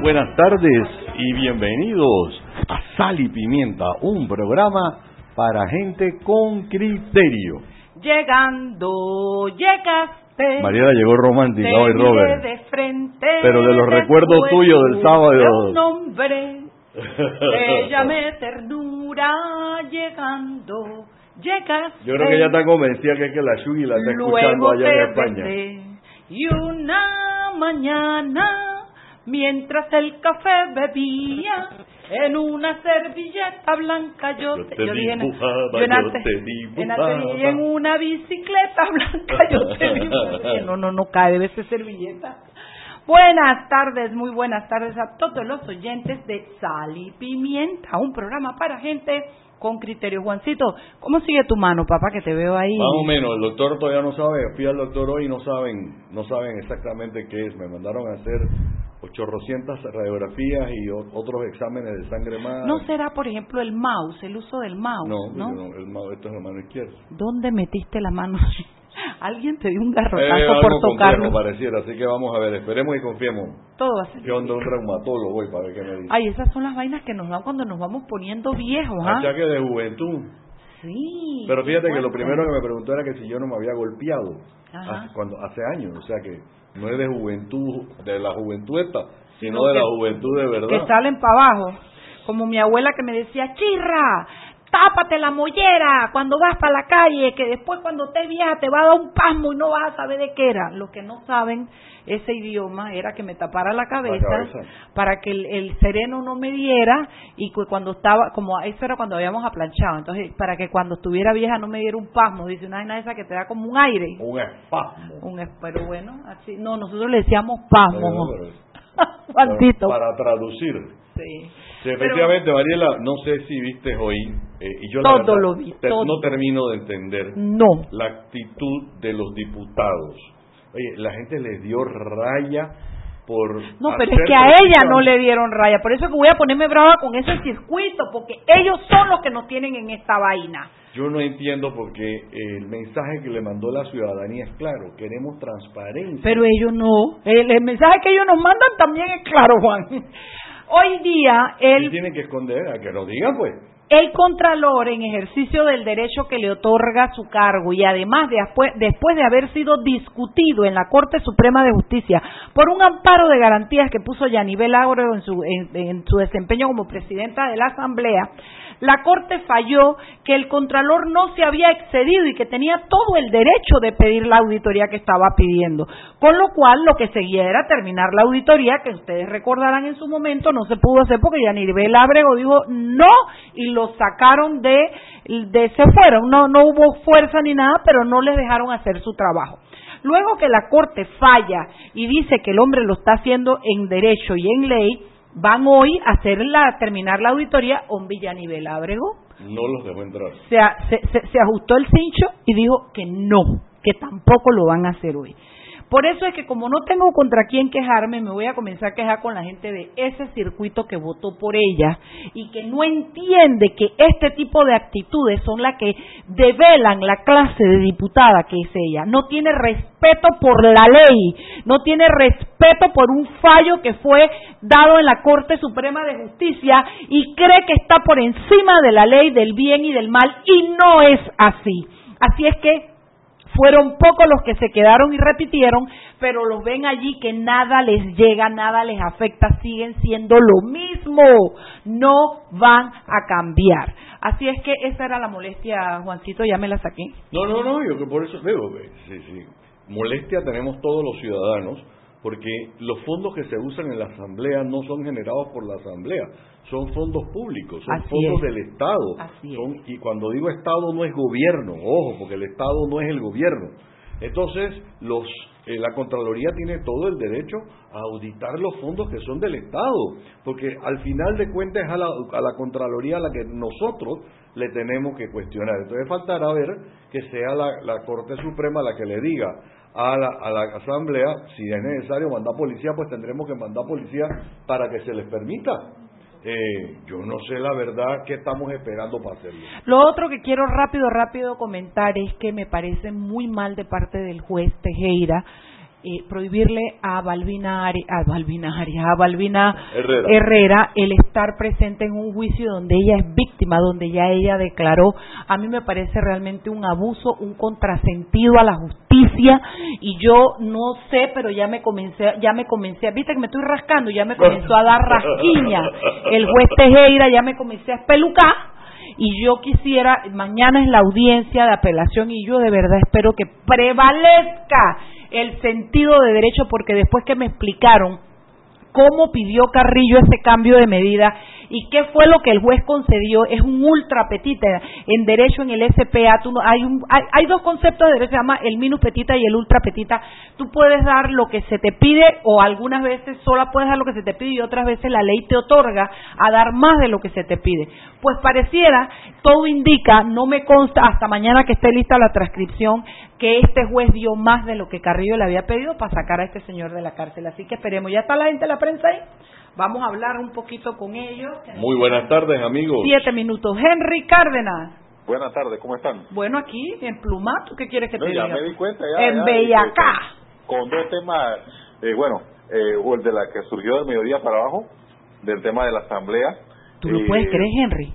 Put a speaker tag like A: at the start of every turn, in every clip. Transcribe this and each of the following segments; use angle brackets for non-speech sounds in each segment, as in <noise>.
A: buenas tardes y bienvenidos a Sal y Pimienta, un programa para gente con criterio.
B: Llegando, llegaste.
A: Mariela llegó romántica hoy, Robert.
B: de frente.
A: Pero de los recuerdos tuyos del sábado.
B: Un <laughs> ternura llegando. Llegaste.
A: Yo creo que ella está convencida que es que la Shugi la está escuchando allá en España.
B: Y una mañana, mientras el café bebía, en una servilleta blanca yo,
A: Yo te dibujaba,
B: yo en
A: yo te dibujaba.
B: una bicicleta blanca yo te <laughs> dibujé. No, no, no cae, debe ser servilleta. Buenas tardes, muy buenas tardes a todos los oyentes de Sal y Pimienta, un programa para gente con criterio. Juancito, ¿cómo sigue tu mano, papá, que te veo ahí?
A: Más o menos, el doctor todavía no sabe, fui al doctor hoy y no saben, no saben exactamente qué es. Me mandaron a hacer 800 radiografías y otros exámenes de sangre más.
B: ¿No será, por ejemplo, el mouse, el uso del mouse?
A: No,
B: ¿no?
A: no, el ma- esto es la mano izquierda.
B: ¿Dónde metiste la mano? <laughs> <laughs> Alguien te dio un
A: Eh,
B: garrotazo
A: algo
B: por tocarlo.
A: pareciera, así que vamos a ver, esperemos y confiemos.
B: Todo va a ser.
A: Yo ando un reumatólogo hoy para ver qué me dice.
B: Ay, esas son las vainas que nos dan cuando nos vamos poniendo viejos, ¿ah?
A: Achaque de juventud.
B: Sí.
A: Pero fíjate que lo primero que me preguntó era que si yo no me había golpeado hace, cuando, hace años, o sea que no es de juventud, de la juventud esta, sino
B: No,
A: de la
B: que-
A: juventud de verdad.
B: Que salen para abajo. Como mi abuela que me decía, chirra, tápate la mollera cuando vas para la calle, que después cuando estés vieja te va a dar un pasmo y no vas a saber de qué era. Los que no saben ese idioma era que me tapara la cabeza,
A: cabeza.
B: para que el, el sereno no me diera y que cuando estaba, como eso era cuando habíamos aplanchado, entonces para que cuando estuviera vieja no me diera un pasmo, dice una vaina esa que te da como un aire.
A: Un espasmo.
B: Un es- pero bueno, así, no, nosotros le decíamos pasmo.
A: Pero-. <laughs> Para traducir.
B: Sí.
A: Sí, efectivamente, Mariela, no sé si viste hoy, eh, y yo la
B: Todo
A: verdad
B: lo vi,
A: te-
B: todo.
A: no termino de entender
B: No.
A: la actitud de los diputados. Oye, la gente les dio raya por...
B: No, pero es que a ella no le dieron raya. Por eso es que voy a ponerme brava con ese circuito, porque ellos son los que nos tienen en esta vaina.
A: Yo no entiendo porque el mensaje que le mandó la ciudadanía es claro, queremos transparencia.
B: Pero ellos no. El, el mensaje que ellos nos mandan también es claro, Juan. Hoy día,
A: ¿Qué
B: el,
A: tienen que esconder? A que lo digan, pues.
B: el Contralor, en ejercicio del derecho que le otorga su cargo y además después, después de haber sido discutido en la Corte Suprema de Justicia por un amparo de garantías que puso Yanibel Áureo en su, en, en su desempeño como presidenta de la Asamblea, la Corte falló que el Contralor no se había excedido y que tenía todo el derecho de pedir la auditoría que estaba pidiendo. Con lo cual, lo que seguía era terminar la auditoría, que ustedes recordarán en su momento, no se pudo hacer porque Yanibel Ábrego dijo no y lo sacaron de, de se fueron. No, no hubo fuerza ni nada, pero no les dejaron hacer su trabajo. Luego que la Corte falla y dice que el hombre lo está haciendo en derecho y en ley, van hoy a hacer la, terminar la auditoría un Villanibel Ábrego.
A: No los dejó entrar.
B: Se, se, se- se ajustó el cincho y dijo que no, que tampoco lo van a hacer hoy. Por eso es que como no tengo contra quién quejarme, me voy a comenzar a quejar con la gente de ese circuito que votó por ella y que no entiende que este tipo de actitudes son las que develan la clase de diputada que es ella. No tiene respeto por la ley, no tiene respeto por un fallo que fue dado en la Corte Suprema de Justicia y cree que está por encima de la ley del bien y del mal y no es así. Así es que fueron pocos los que se quedaron y repitieron, pero los ven allí que nada les llega, nada les afecta, siguen siendo lo mismo, no van a cambiar. Así es que esa era la molestia, Juancito, ya me la saqué.
A: No, no, no, yo que por eso digo, sí, sí. molestia tenemos todos los ciudadanos, porque los fondos que se usan en la Asamblea no son generados por la Asamblea, son fondos públicos, son
B: Así
A: fondos
B: es.
A: del Estado.
B: Así es.
A: Son- y cuando digo Estado no es gobierno, ojo, porque el Estado no es el gobierno. Entonces, los, eh, la Contraloría tiene todo el derecho a auditar los fondos que son del Estado, porque al final de cuentas es a la, a la Contraloría a la que nosotros le tenemos que cuestionar. Entonces faltará ver que sea la, la Corte Suprema la que le diga a la, a la Asamblea, si es necesario mandar policía, pues tendremos que mandar policía para que se les permita. Eh, yo no sé la verdad qué estamos esperando para hacerlo.
B: Lo otro que quiero rápido, rápido comentar es que me parece muy mal de parte del juez Tejera eh, prohibirle a Balbina, a Balbina, a Balbina Herrera. el estar presente en un juicio donde ella es víctima, donde ya ella declaró, a mí me parece realmente un abuso, un contrasentido a la justicia y yo no sé, pero ya me comencé, ya me comencé, viste que me estoy rascando, ya me comenzó a dar rasquiña el juez Tejera, ya me comencé a espelucar y yo quisiera, mañana es la audiencia de apelación y yo de verdad espero que prevalezca el sentido de derecho porque después que me explicaron cómo pidió Carrillo ese cambio de medida y qué fue lo que el juez concedió es un ultra petita. En derecho en el SPA tú hay, hay, dos conceptos de derecho se llama el minus petita y el ultra petita. Tú puedes dar lo que se te pide o algunas veces solo puedes dar lo que se te pide y otras veces la ley te otorga a dar más de lo que se te pide. Pues pareciera todo indica no me consta hasta mañana que esté lista la transcripción que este juez dio más de lo que Carrillo le había pedido para sacar a este señor de la cárcel. Así que esperemos. Ya está la gente de la prensa ahí Vamos a hablar un poquito con ellos.
A: Muy buenas tardes, amigos.
B: Siete minutos. Henry Cárdenas.
C: Buenas tardes, ¿cómo están?
B: Bueno, aquí en Plumato, ¿qué quieres que te diga?
C: Ya me di cuenta, ya.
B: En Bellacá.
C: Con, dos temas, eh, bueno, eh, el de la que surgió del mediodía para abajo, del tema de la asamblea.
B: ¿Tú lo puedes eh, creer, Henry?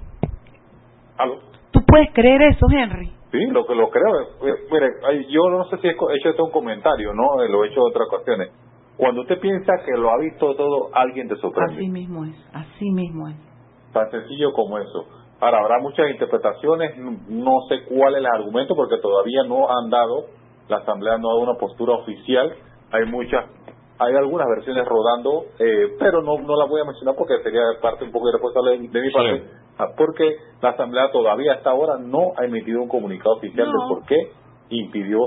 C: ¿Aló?
B: ¿Tú puedes creer eso, Henry?
C: Sí, lo que lo creo. Eh, mire, yo no sé si he hecho este un comentario, ¿no? Lo he hecho en otras ocasiones cuando usted piensa que lo ha visto todo, alguien te sorprende.
B: Así mismo es, así mismo es.
C: Tan sencillo como eso. Ahora, habrá muchas interpretaciones, no sé cuál es el argumento, porque todavía no han dado, la Asamblea no ha dado una postura oficial. Hay muchas, hay algunas versiones rodando, eh, pero no, no las voy a mencionar porque sería parte un poco irresponsable de, mi parte, ah, porque la Asamblea todavía hasta ahora no ha emitido un comunicado oficial de por qué impidió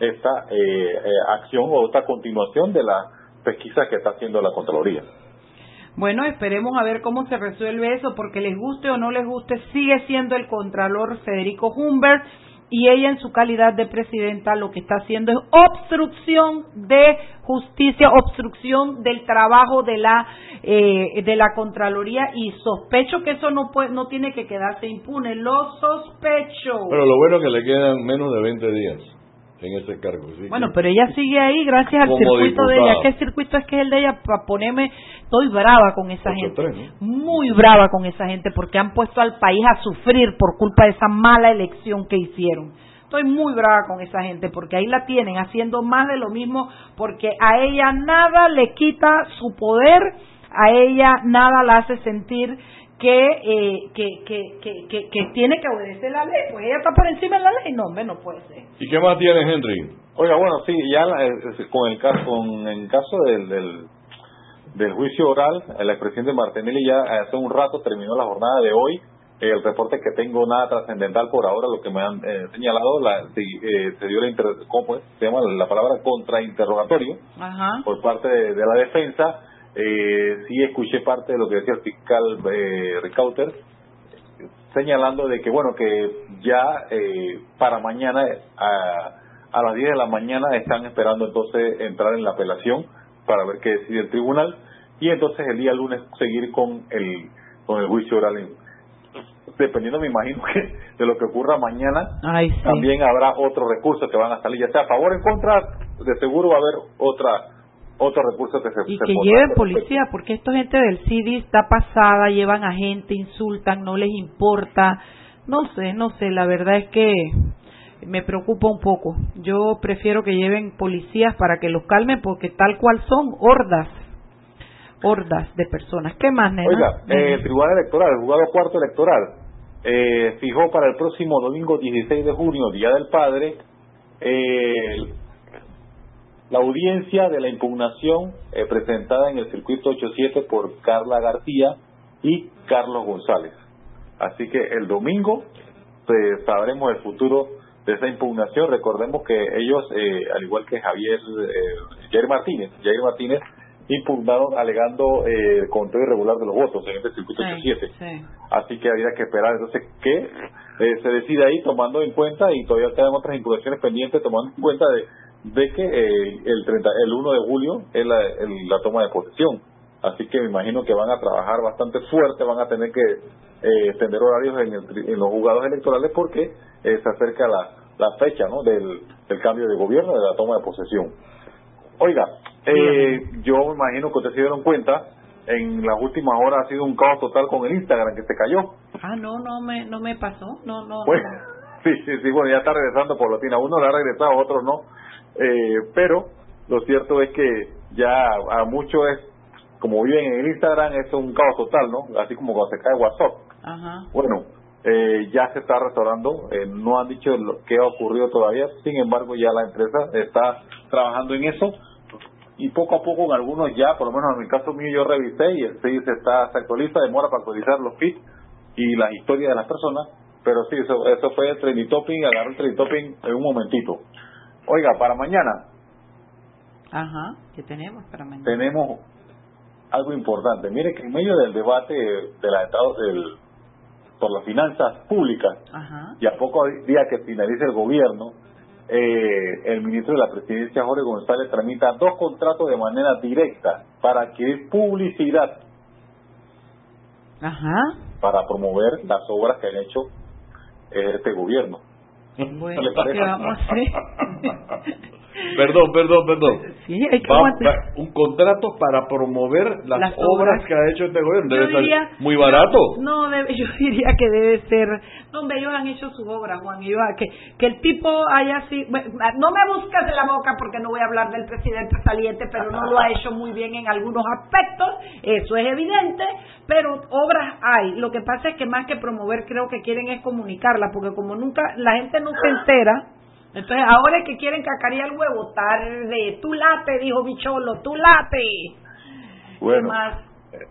C: esta eh, eh, acción o esta continuación de la pesquisa que está haciendo la Contraloría.
B: Bueno, esperemos a ver cómo se resuelve eso, porque les guste o no les guste, sigue siendo el Contralor Federico Humbert y ella en su calidad de presidenta lo que está haciendo es obstrucción de justicia, obstrucción del trabajo de la eh, de la Contraloría y sospecho que eso no puede, no tiene que quedarse impune, lo sospecho.
A: Pero lo bueno es que le quedan menos de 20 días en ese cargo.
B: bueno, pero ella sigue ahí gracias al circuito de ella. ¿Qué circuito es que es el de ella? Para ponerme, estoy brava con esa gente. Muy brava con esa gente porque han puesto al país a sufrir por culpa de esa mala elección que hicieron. Estoy muy brava con esa gente porque ahí la tienen haciendo más de lo mismo porque a ella nada le quita su poder, a ella nada la hace sentir eh, que, que, que, que, que, tiene que obedecer la ley. Pues ella está por encima de la ley. No, hombre, no puede ser.
A: ¿Y qué más tiene Henry?
C: Oiga, bueno, sí, ya con el caso, con el caso del, del, del juicio oral, el expresidente Martinelli ya hace un rato terminó la jornada de hoy. El reporte que tengo nada trascendental por ahora, lo que me han eh, señalado, la, eh, se dio la, ¿cómo se llama la palabra contrainterrogatorio por parte de la defensa eh, sí escuché parte de lo que decía el fiscal eh, Ricauter, señalando de que, bueno, que ya eh, para mañana, a, a las 10 de la mañana, están esperando entonces entrar en la apelación para ver qué decide el tribunal y entonces el día lunes seguir con el, con el juicio oral. Dependiendo, me imagino que de lo que ocurra mañana, también habrá otros recursos que van a salir, ya sea a favor o en contra, de seguro va a haber otra otro recurso que se
B: y que lleven policía porque esta gente del CIDI está pasada llevan a gente insultan no les importa. No sé no sé la verdad es que me preocupa un poco. Yo prefiero que lleven policías para que los calmen porque tal cual son hordas hordas de personas. Qué más nena?
C: oiga eh, el tribunal electoral el juzgado cuarto electoral eh, fijó para el próximo domingo 16 de junio día del padre eh, la audiencia de la impugnación eh, presentada en el circuito 87 por Carla García y Carlos González. Así que el domingo pues, sabremos el futuro de esa impugnación. Recordemos que ellos, eh, al igual que Javier, eh, Jair Martínez, Jair Martínez impugnaron alegando eh, el conteo irregular de los votos en este circuito 87. Así que habría que esperar entonces que se decida ahí tomando en cuenta y todavía quedan otras impugnaciones pendientes tomando en cuenta de de que eh, el 30, el 1 de julio es la, la toma de posesión. Así que me imagino que van a trabajar bastante fuerte, van a tener que eh, extender horarios en, en los juzgados electorales porque eh, se acerca la, la fecha ¿no? del, del cambio de gobierno, de la toma de posesión. Oiga, eh, yo me imagino que ustedes se dieron cuenta, en las últimas horas ha sido un caos total con el Instagram que se cayó.
B: Ah, no, no me, no me pasó, no, no.
C: Pues, <laughs> sí, sí, sí, bueno, ya está regresando por Latina. Uno le ha regresado, a otros no. Eh, pero lo cierto es que ya a muchos es, como viven en el Instagram, es un caos total, ¿no? Así como cuando se cae WhatsApp.
B: Ajá.
C: Bueno, eh, ya se está restaurando, eh, no han dicho lo que ha ocurrido todavía, sin embargo ya la empresa está trabajando en eso y poco a poco en algunos ya, por lo menos en el caso mío yo revisé y el se está, se actualiza, demora para actualizar los feeds y las historias de las personas, pero sí, eso, eso fue el trending topping, agarró el trending topping en un momentito. Oiga, para mañana.
B: Ajá, ¿qué tenemos para mañana?
C: Tenemos algo importante. Mire que en medio del debate de la del, por las finanzas públicas
B: Ajá.
C: y a poco día que finalice el gobierno, eh, el ministro de la Presidencia, Jorge González, tramita dos contratos de manera directa para que publicidad
B: Ajá.
C: para promover las obras que han hecho eh, este gobierno.
B: Bueno,
C: ¿Le parece?
B: ¿qué vamos a hacer? <laughs>
A: Perdón, perdón, perdón.
B: sí, hay que
A: Va- un contrato para promover las,
B: Las
A: obras,
B: obras.
A: que ha hecho este gobierno. Debe
B: diría-
A: muy barato.
B: No, debe- <laughs> yo diría que debe ser. No, hombre, ellos han hecho sus obras, Juan. Ellos, que, que el tipo haya sido. bueno, no me buscas de la boca porque no voy a hablar del presidente saliente, pero no lo ha hecho muy bien en algunos aspectos. Eso es evidente, pero obras hay. Lo que pasa es que más que promover, creo que quieren es comunicarla, porque como nunca la gente no se entera. Entonces, ahora es que quieren cacarear el huevo, tarde. Tú late, dijo Bicholo, tú late. ¿Qué
C: Bueno,
B: más?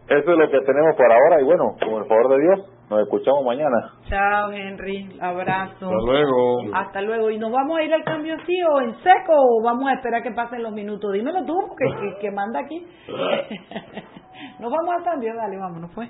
C: eso es lo que tenemos por ahora y bueno, con el favor de Dios, nos escuchamos mañana.
B: Chao, Henry. Abrazo.
A: Hasta luego.
B: Hasta luego. ¿Y nos vamos a ir al cambio así o en seco o vamos a esperar que pasen los minutos? Dímelo tú, porque que, que manda aquí. <laughs> <laughs> nos vamos al cambio, dale, vámonos, pues.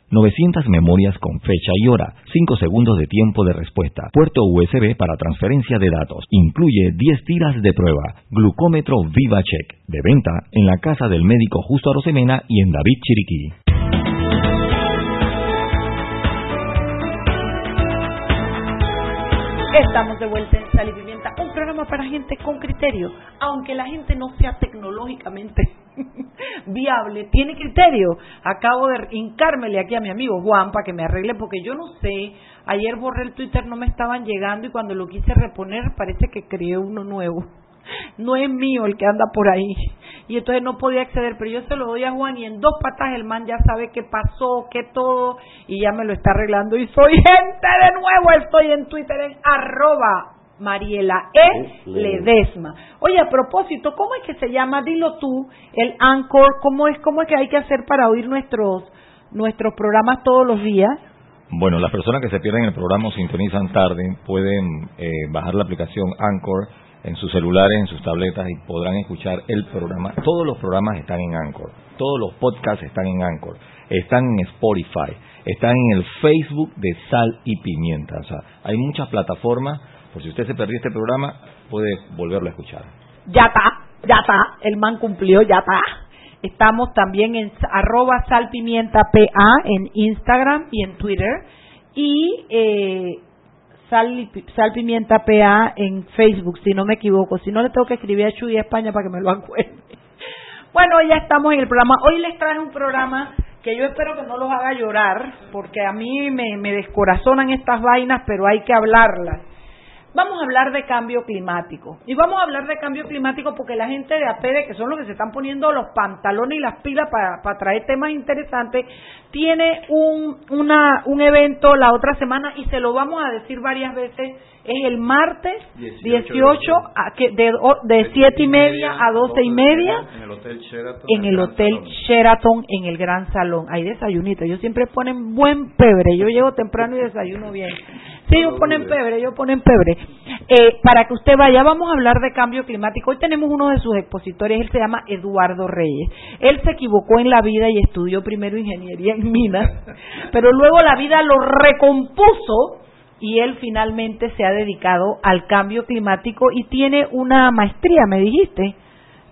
D: 900 memorias con fecha y hora, 5 segundos de tiempo de respuesta, puerto USB para transferencia de datos, incluye 10 tiras de prueba, glucómetro VivaCheck, de venta en la casa del médico Justo Arosemena y en David Chiriquí.
B: Estamos de vuelta en Sal un programa para gente con criterio. Aunque la gente no sea tecnológicamente <laughs> viable, tiene criterio. Acabo de hincármele aquí a mi amigo Juan para que me arregle, porque yo no sé. Ayer borré el Twitter, no me estaban llegando y cuando lo quise reponer parece que creé uno nuevo. <laughs> No es mío el que anda por ahí. Y entonces no podía acceder, pero yo se lo doy a Juan y en dos patas el man ya sabe qué pasó, qué todo, y ya me lo está arreglando. Y soy gente de nuevo, estoy en Twitter en arroba Mariela E. Ledesma. Oye, a propósito, ¿cómo es que se llama? Dilo tú, el Anchor, ¿cómo es, cómo es que hay que hacer para oír nuestros, nuestros programas todos los días?
D: Bueno, las personas que se pierden el programa o sintonizan tarde pueden eh, bajar la aplicación Anchor en sus celulares, en sus tabletas y podrán escuchar el programa. Todos los programas están en Anchor, todos los podcasts están en Anchor, están en Spotify, están en el Facebook de Sal y Pimienta. O sea, hay muchas plataformas, por si usted se perdió este programa, puede volverlo a escuchar.
B: Ya está, ya está, el man cumplió, ya está. Estamos también en arroba salpimienta PA en Instagram y en Twitter. Y eh, Sal, Sal Pimienta PA en Facebook, si no me equivoco. Si no, le tengo que escribir a Chuy España para que me lo acuerde. <laughs> Bueno, ya estamos en el programa. Hoy les traje un programa que yo espero que no los haga llorar, porque a mí me descorazonan estas vainas, pero hay que hablarlas. Vamos a hablar de cambio climático. Y vamos a hablar de cambio climático porque la gente de APEDE, que son los que se están poniendo los pantalones y las pilas para, para traer temas interesantes, tiene un, una, un evento la otra semana y se lo vamos a decir varias veces. Es el martes 18, a, que de, de 7 y media a 12 y media
A: En el Hotel Sheraton.
B: en el Hotel Sheraton en el Gran Salón. Hay desayunito. Ellos siempre ponen buen pebre. Yo llego temprano y desayuno bien. Sí, ellos ponen pebre, ellos ponen pebre. Eh, para que usted vaya, vamos a hablar de cambio climático. Hoy tenemos uno de sus expositores, él se llama Eduardo Reyes. Él se equivocó en la vida y estudió primero ingeniería en minas, <laughs> pero luego la vida lo recompuso y él finalmente se ha dedicado al cambio climático y tiene una maestría, me dijiste,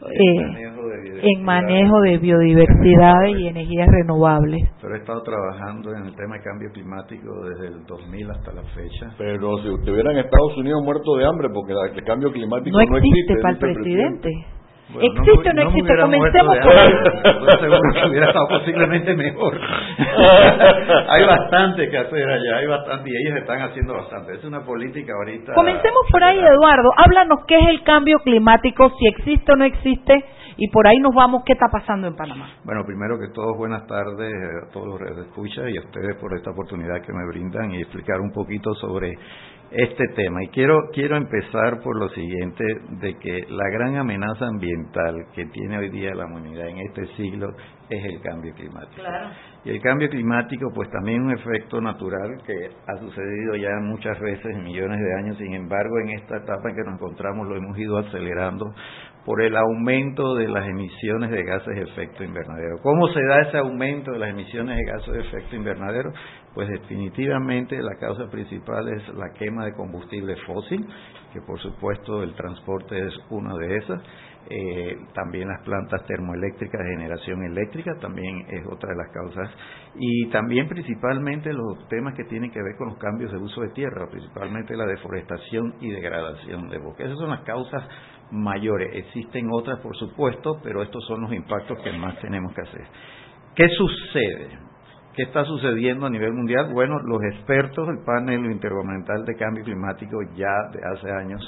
B: eh, en manejo de biodiversidad y energías renovables.
E: Pero he estado trabajando en el tema de cambio climático desde el 2000 hasta la fecha.
A: Pero si estuviera en Estados Unidos muerto de hambre, porque el cambio climático
B: No
A: no,
B: existe para el presidente.
E: Bueno, no
B: ¿Existe o no existe? Comencemos por ahí. <laughs>
E: seguro que hubiera estado posiblemente mejor. <laughs> hay bastante que hacer allá, hay bastante, y ellos están haciendo bastante. Es una política ahorita.
B: Comencemos por ahí, Eduardo. Háblanos qué es el cambio climático, si existe o no existe, y por ahí nos vamos, qué está pasando en Panamá.
E: Bueno, primero que todo, buenas tardes a todos los que escuchan y a ustedes por esta oportunidad que me brindan y explicar un poquito sobre este tema. Y quiero, quiero empezar por lo siguiente, de que la gran amenaza ambiental que tiene hoy día la humanidad en este siglo es el cambio climático. Y el cambio climático, pues también un efecto natural que ha sucedido ya muchas veces en millones de años, sin embargo, en esta etapa en que nos encontramos lo hemos ido acelerando por el aumento de las emisiones de gases de efecto invernadero. ¿Cómo se da ese aumento de las emisiones de gases de efecto invernadero? Pues definitivamente la causa principal es la quema de combustible fósil, que por supuesto el transporte es una de esas. Eh, también las plantas termoeléctricas de generación eléctrica también es otra de las causas y también principalmente los temas que tienen que ver con los cambios de uso de tierra, principalmente la deforestación y degradación de bosques. Esas son las causas mayores. Existen otras, por supuesto, pero estos son los impactos que más tenemos que hacer. ¿Qué sucede? ¿Qué está sucediendo a nivel mundial? Bueno, los expertos del panel intergubernamental de cambio climático ya de hace años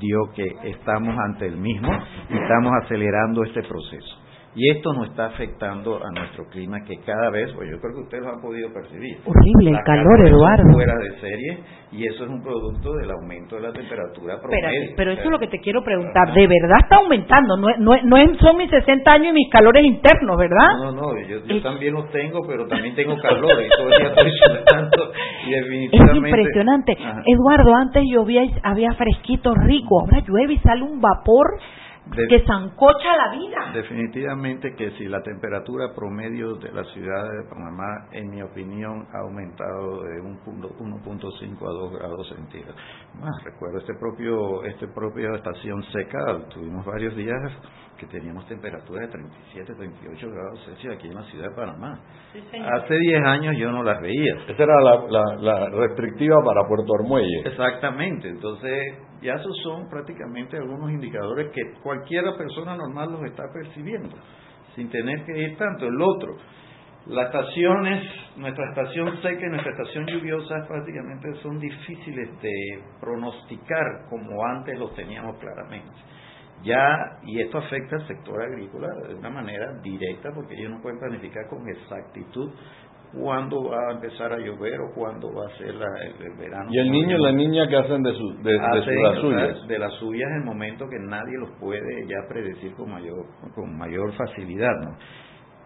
E: dio que estamos ante el mismo y estamos acelerando este proceso. Y esto nos está afectando a nuestro clima que cada vez, pues yo creo que ustedes lo han podido percibir.
B: Horrible el calor, Eduardo.
E: Fuera de serie y eso es un producto del aumento de la temperatura promedio.
B: pero eso es lo que te quiero preguntar. ¿De verdad está aumentando? No, no, no son mis 60 años y mis calores internos, ¿verdad?
E: No, no, no yo, también los tengo, pero también tengo calor y todo el día estoy sudando y definitivamente...
B: Es impresionante. Eduardo, antes llovía y había fresquito rico, ahora llueve y sale un vapor que zancocha la vida.
E: Definitivamente que si la temperatura promedio de la ciudad de Panamá, en mi opinión, ha aumentado de 1.5 a 2 grados centígrados. Más, recuerdo este propio, este propia estación seca, tuvimos varios días que teníamos temperaturas de 37, 38 grados Celsius aquí en la ciudad de Panamá. Hace 10 años yo no las veía.
A: Esa era la, la, restrictiva para Puerto Armuelle.
E: Exactamente, entonces ya esos son prácticamente algunos indicadores que cualquier persona normal los está percibiendo, sin tener que ir tanto. El otro, las estaciones, nuestra estación seca y nuestra estación lluviosa prácticamente son difíciles de pronosticar como antes los teníamos claramente ya, y esto afecta al sector agrícola de una manera directa porque ellos no pueden planificar con exactitud cuándo va a empezar a llover o cuándo va a ser el, verano.
A: Y el niño y la niña que hacen de, su, de, las suyas.
E: De las suyas en el momento que nadie los puede ya predecir con mayor, con mayor facilidad. ¿no?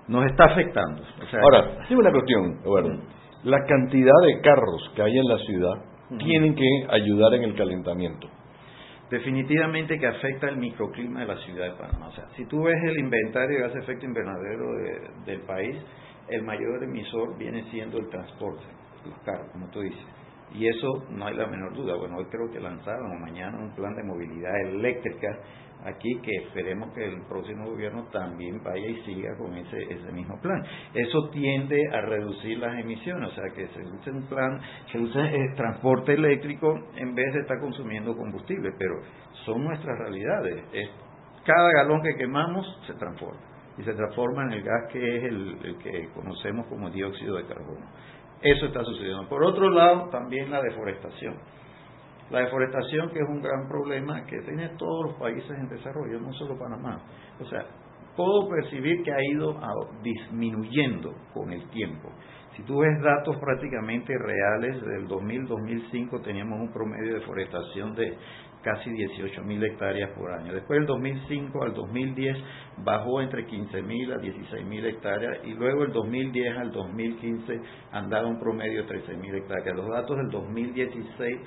E: Nos está afectando.
A: Ahora, sí una cuestión, bueno, la cantidad de carros que hay en la ciudad tienen que ayudar en el calentamiento
E: definitivamente que afecta el microclima de la ciudad de Panamá. O sea, si tú ves el inventario de gas efecto invernadero del país, el mayor emisor viene siendo el transporte, los carros, como tú dices. Y eso no hay la menor duda. Bueno, hoy creo que lanzaron mañana un plan de movilidad eléctrica aquí que esperemos que el próximo gobierno también vaya y siga con ese, ese mismo plan. Eso tiende a reducir las emisiones, o sea que se use un plan, se use el transporte eléctrico en vez de estar consumiendo combustible, pero son nuestras realidades. Es, cada galón que quemamos se transforma y se transforma en el gas que es el que conocemos como dióxido de carbono. Eso está sucediendo. Por otro lado, también la deforestación la deforestación, que es un gran problema que tiene todos los países en desarrollo, no solo Panamá. O sea, puedo percibir que ha ido disminuyendo con el tiempo. Si tú ves datos prácticamente reales, del 2000-2005 teníamos un promedio de deforestación de casi 18 mil hectáreas por año. Después del 2005 al 2010 bajó entre 15 mil a 16 mil hectáreas y luego del 2010 al 2015 andaba un promedio de 13 mil hectáreas. Los datos del 2016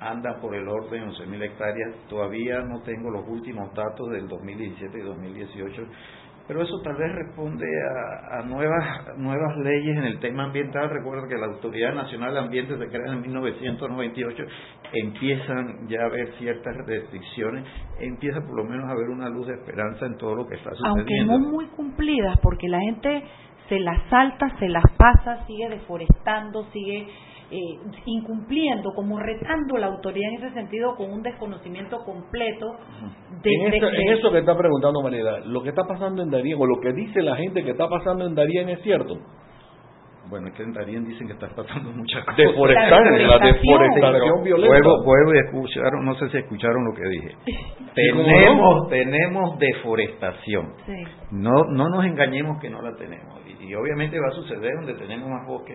E: anda por el orden de 11.000 hectáreas. Todavía no tengo los últimos datos del 2017 y 2018, pero eso tal vez responde a, nuevas, nuevas leyes en el tema ambiental. Recuerda que la Autoridad Nacional de Ambiente se crea en 1998, empiezan ya a haber ciertas restricciones, empieza por lo menos a haber una luz de esperanza en todo lo que está sucediendo.
B: Aunque no muy cumplidas, porque la gente se las salta, se las pasa, sigue deforestando, sigue eh, incumpliendo, como retando la autoridad en ese sentido con un desconocimiento completo
A: de, en, eso que está preguntando María, lo que está pasando en Darien o lo que dice la gente que está pasando en Darien es cierto.
E: Bueno, es que en Darien dicen que está pasando muchas cosas.
A: Deforestación, la deforestación violenta.
E: Vuelvo, y escucharon, no sé si escucharon lo que dije. tenemos, tenemos deforestación. No, no nos engañemos que no la tenemos. Y, obviamente va a suceder donde tenemos más bosque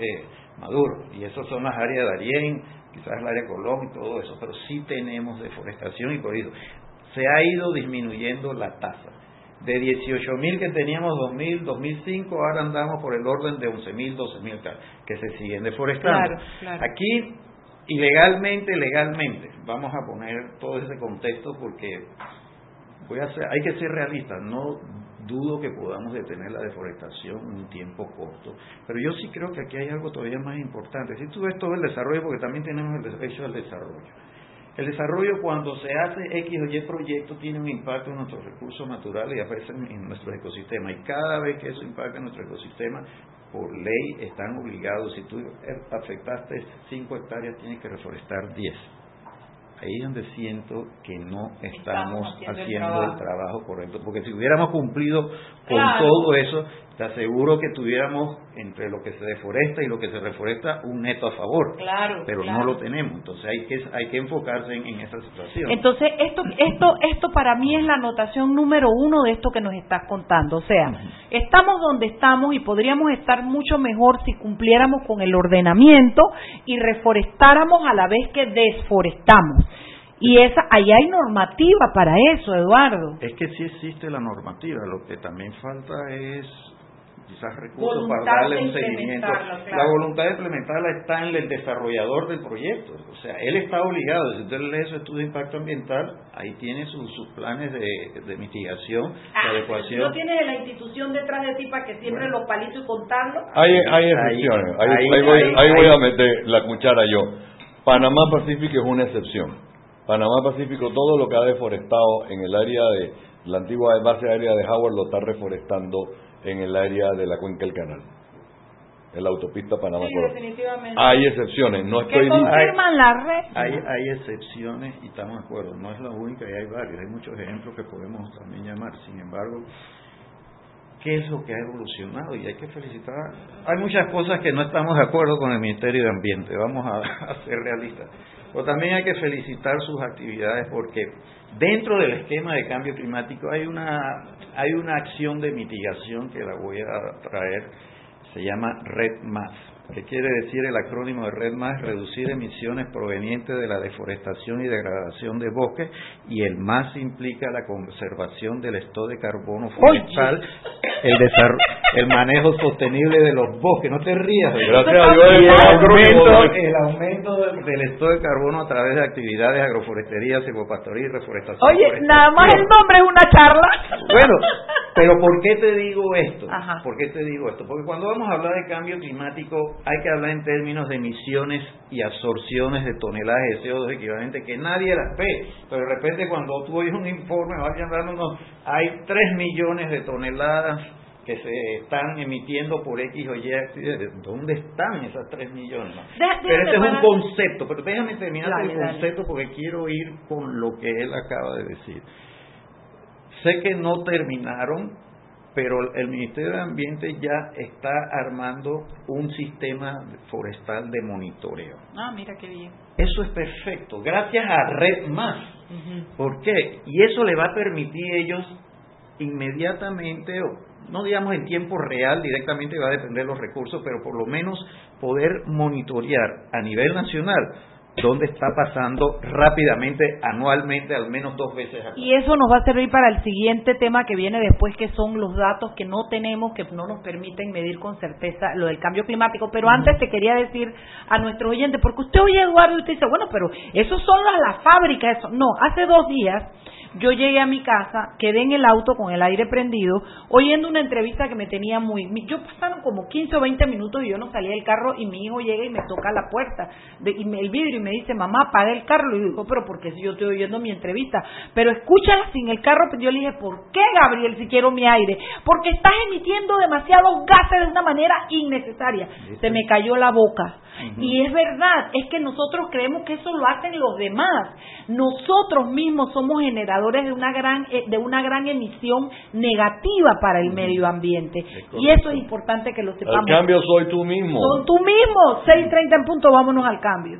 E: maduro. Y esas son las áreas de Darién, quizás el área de Colón y todo eso. Pero sí tenemos deforestación y corrido. Se ha ido disminuyendo la tasa de 18.000 que teníamos 2000, 2005, ahora andamos por el orden de 11.000, 12.000 que se siguen deforestando. Aquí, ilegalmente, legalmente, vamos a poner todo ese contexto porque voy a hay que ser realistas, no dudo que podamos detener la deforestación en un tiempo corto, pero yo sí creo que aquí hay algo todavía más importante. Si tú ves todo el desarrollo, porque también tenemos el derecho al desarrollo el desarrollo cuando se hace X o Y proyecto tiene un impacto en nuestros recursos naturales y aparecen en nuestro ecosistema. Y cada vez que eso impacta en nuestro ecosistema, por ley están obligados, si tú afectaste 5 hectáreas, tienes que reforestar 10. Ahí es donde siento que no estamos, haciendo, el, trabajo. correcto, porque si hubiéramos cumplido con todo eso, te aseguro que tuviéramos entre lo que se deforesta y lo que se reforesta un neto a favor.
B: Claro.
E: Pero
B: claro.
E: no lo tenemos, entonces hay que hay que enfocarse en, en esa situación.
B: Entonces, esto, esto, esto para mí es la anotación número uno de esto que nos estás contando. O sea, estamos donde estamos y podríamos estar mucho mejor si cumpliéramos con el ordenamiento y reforestáramos a la vez que desforestamos. Y esa, ahí hay normativa para eso, Eduardo.
E: Es que sí existe la normativa, lo que también falta es quizás recursos
B: Voluntad
E: para darle
B: de
E: un seguimiento.
B: claro.
E: La voluntad de implementarla está en el desarrollador del proyecto. O sea, él está obligado, si usted lee su estudio de impacto ambiental, ahí tiene sus, sus planes de, de mitigación, de
B: Ah,
E: adecuación.
B: ¿No tienes la institución detrás de ti para que siempre los palitos y contarlo?
A: Hay, hay excepciones. Ahí,
E: ahí-
A: ahí voy,
E: ahí-
A: ahí voy
E: ahí-
A: a meter la cuchara yo. Panamá Pacífico es una excepción. Panamá Pacífico, todo lo que ha deforestado en el área de la antigua base aérea de Howard lo está reforestando en el área de la cuenca del canal. En la autopista Panamá
B: Sí, definitivamente.
A: Hay excepciones, no estoy
B: confirman la red.
E: Hay, hay excepciones y estamos de acuerdo, no es la única y hay varios, hay muchos ejemplos que podemos también llamar. Sin embargo, ¿qué es lo que ha evolucionado? Y hay que felicitar. Hay muchas cosas que no estamos de acuerdo con el Ministerio de Ambiente, vamos a, <laughs> a ser realistas. Pero también hay que felicitar sus actividades porque dentro del esquema de cambio climático hay una, hay una acción de mitigación que la voy a traer, se llama Red Más. ¿Qué quiere decir el acrónimo de Red Más? Reducir emisiones provenientes de la deforestación y degradación de bosques y el más implica la conservación del estado de carbono forestal, el, el manejo sostenible de los bosques. No te rías.
A: Gracias a Dios,
E: el aumento, el aumento del estado de carbono a través de actividades de agroforestería, silvopastoril y reforestación.
B: Oye,
E: forestal.
B: nada más el nombre es una charla.
E: Bueno, pero ¿por qué te digo esto?
B: Ajá.
E: ¿Por qué te digo esto? Porque cuando vamos a hablar de cambio climático hay que hablar en términos de emisiones y absorciones de toneladas de CO2 equivalente que nadie las ve. Pero de repente cuando tú oyes un informe, vayan dándonos, hay 3 millones de toneladas que se están emitiendo por X o Y. ¿Dónde están esas 3 millones? Pero ese es un concepto, pero déjame terminar
B: Dale,
E: el
B: dale.
E: concepto porque quiero ir con lo que él acaba de decir. Sé que no terminaron, pero el Ministerio de Ambiente ya está armando un sistema forestal de monitoreo.
B: Ah, mira qué bien.
E: Eso es perfecto, gracias a Red Más. ¿Por qué? Y eso le va a permitir a ellos inmediatamente, no digamos en tiempo real, directamente va a depender de los recursos, pero por lo menos poder monitorear a nivel nacional dónde está pasando rápidamente, anualmente, al menos dos veces al
B: Y eso nos va a servir para el siguiente tema que viene después, que son los datos que no tenemos, que no nos permiten medir con certeza lo del cambio climático. Pero antes te quería decir a nuestros oyentes, porque usted oye Eduardo y usted dice, bueno, pero esos son las, las fábricas, eso. No, hace dos días yo llegué a mi casa, quedé en el auto con el aire prendido, oyendo una entrevista que me tenía muy... Yo pasaron como 15 o 20 minutos y yo no salía del carro y mi hijo llega y me toca la puerta, de, y me, el vidrio y me dice, mamá, apaga el carro. Y yo digo, pero porque si yo estoy oyendo mi entrevista? Pero escúchala sin el carro. Yo le dije, ¿por qué, Gabriel, si quiero mi aire? Porque estás emitiendo demasiados gases de una manera innecesaria. Se me cayó la boca. Y es verdad, es que nosotros creemos que eso lo hacen los demás. Nosotros mismos somos generadores de una gran eh, de una gran emisión negativa para el medio ambiente. Y eso es importante que lo sepamos.
A: Al cambio soy tú mismo.
B: Son tú mismo. 6.30 en punto, vámonos al cambio.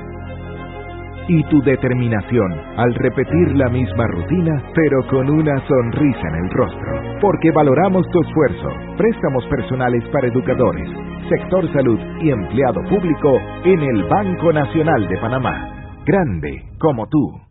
F: Y tu determinación al repetir la misma rutina, pero con una sonrisa en el rostro. Porque valoramos tu esfuerzo. Préstamos personales para educadores, sector salud y empleado público en el Banco Nacional de Panamá. Grande como tú.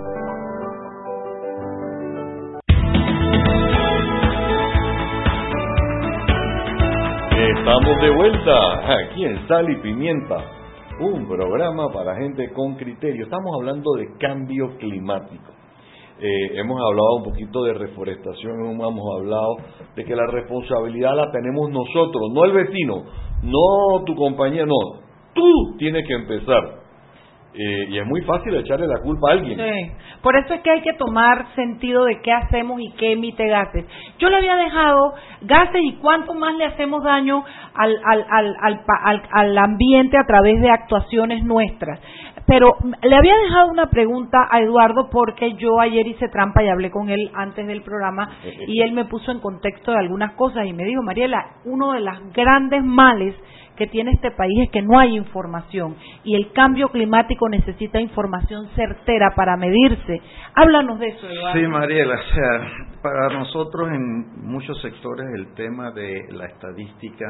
A: Estamos de vuelta aquí en Sal y Pimienta, un programa para gente con criterio. Estamos hablando de cambio climático. Eh, hemos hablado un poquito de reforestación, hemos hablado de que la responsabilidad la tenemos nosotros, no el vecino, no tu compañía, no. Tú tienes que empezar. Eh, y es muy fácil echarle la culpa a alguien.
B: Sí. Por eso es que hay que tomar sentido de qué hacemos y qué emite gases. Yo le había dejado gases y cuánto más le hacemos daño al, al, al, al, al ambiente a través de actuaciones nuestras. Pero le había dejado una pregunta a Eduardo porque yo ayer hice trampa y hablé con él antes del programa y él me puso en contexto de algunas cosas y me dijo, Mariela, uno de los grandes males que tiene este país es que no hay información y el cambio climático necesita información certera para medirse. Háblanos de eso, Eduardo.
E: Sí, Mariela, o sea, para nosotros en muchos sectores el tema de la estadística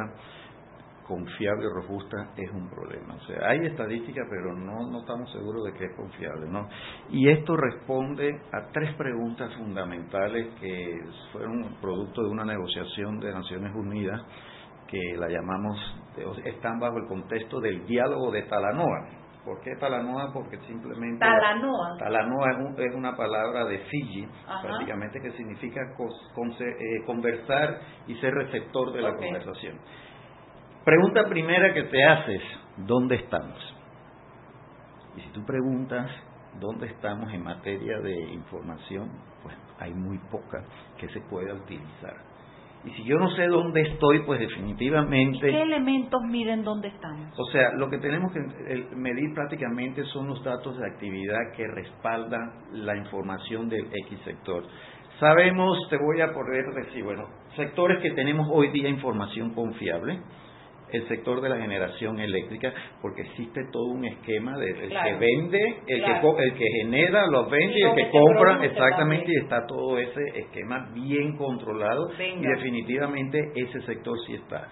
E: confiable y robusta es un problema. O sea, hay estadística, pero no, no estamos seguros de que es confiable, ¿no? Y esto responde a tres preguntas fundamentales que fueron producto de una negociación de Naciones Unidas que la llamamos, están bajo el contexto del diálogo de Talanoa. ¿Por qué Talanoa? Porque simplemente...
B: Talanoa.
E: Talanoa es, una palabra de Fiji, prácticamente que significa eh, conversar y ser receptor de la conversación. Pregunta primera que te haces, ¿dónde estamos? Y si tú preguntas dónde estamos en materia de información, pues hay muy poca que se pueda utilizar. Y si yo no sé dónde estoy, pues definitivamente...
B: ¿Qué elementos miden dónde estamos?
E: O sea, lo que tenemos que medir prácticamente son los datos de actividad que respaldan la información del X sector. Sabemos, te voy a poner decir, bueno, sectores que tenemos hoy día información confiable, el sector de la generación eléctrica, porque existe todo un esquema de el que vende, el que el que genera, los vende y el que, compra, exactamente, y está todo ese esquema bien controlado. Y definitivamente ese sector sí está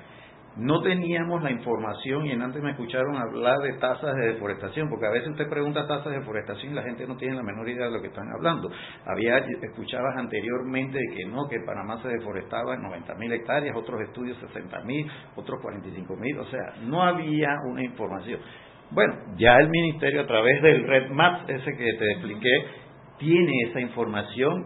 E: no teníamos la información y en antes me escucharon hablar de tasas de deforestación, porque a veces usted pregunta tasas de deforestación y la gente no tiene la menor idea de lo que están hablando. Había, escuchabas anteriormente de que no, que Panamá se deforestaba en 90 mil hectáreas, otros estudios 60 mil, otros 45 mil, o sea, no había una información. Bueno, ya el ministerio a través del Red Maps, ese que te expliqué, tiene esa información